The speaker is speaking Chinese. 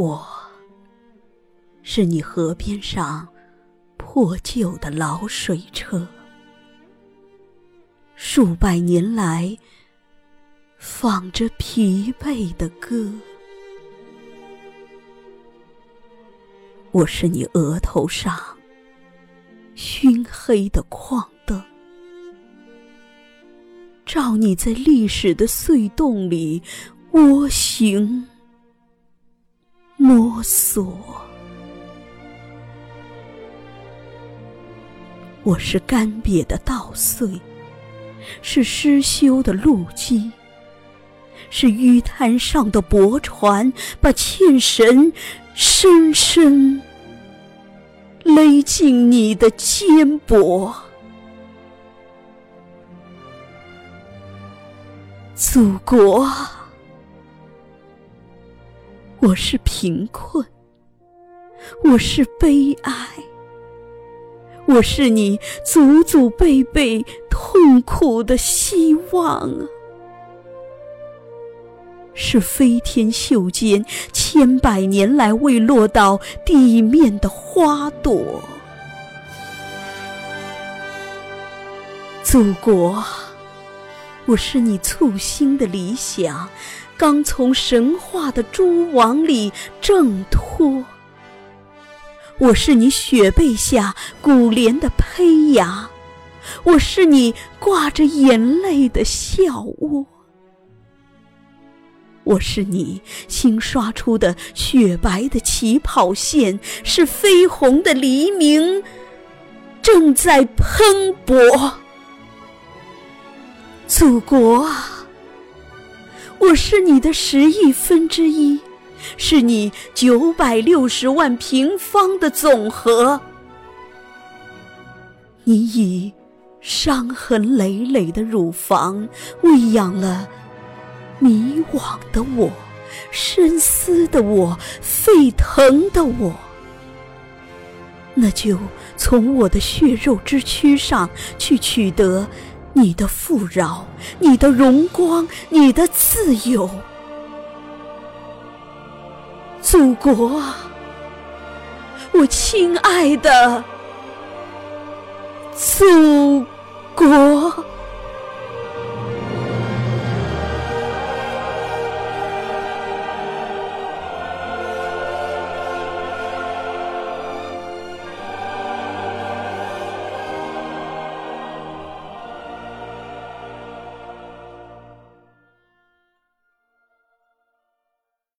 我，是你河边上破旧的老水车，数百年来放着疲惫的歌。我是你额头上熏黑的矿灯，照你在历史的隧洞里蜗行摸索。我是干瘪的稻穗，是失修的路基，是淤滩上的驳船，把纤绳。深深勒进你的肩膊，祖国，我是贫困，我是悲哀，我是你祖祖辈辈痛苦的希望啊！是飞天袖间千百年来未落到地面的花朵，祖国，我是你簇新的理想，刚从神话的蛛网里挣脱；我是你雪被下古莲的胚芽，我是你挂着眼泪的笑窝。我是你新刷出的雪白的起跑线，是绯红的黎明正在喷薄。祖国啊，我是你的十亿分之一，是你九百六十万平方的总和。你以伤痕累累的乳房喂养了。迷惘的我，深思的我，沸腾的我，那就从我的血肉之躯上去取得你的富饶、你的荣光、你的自由，祖国啊，我亲爱的祖国。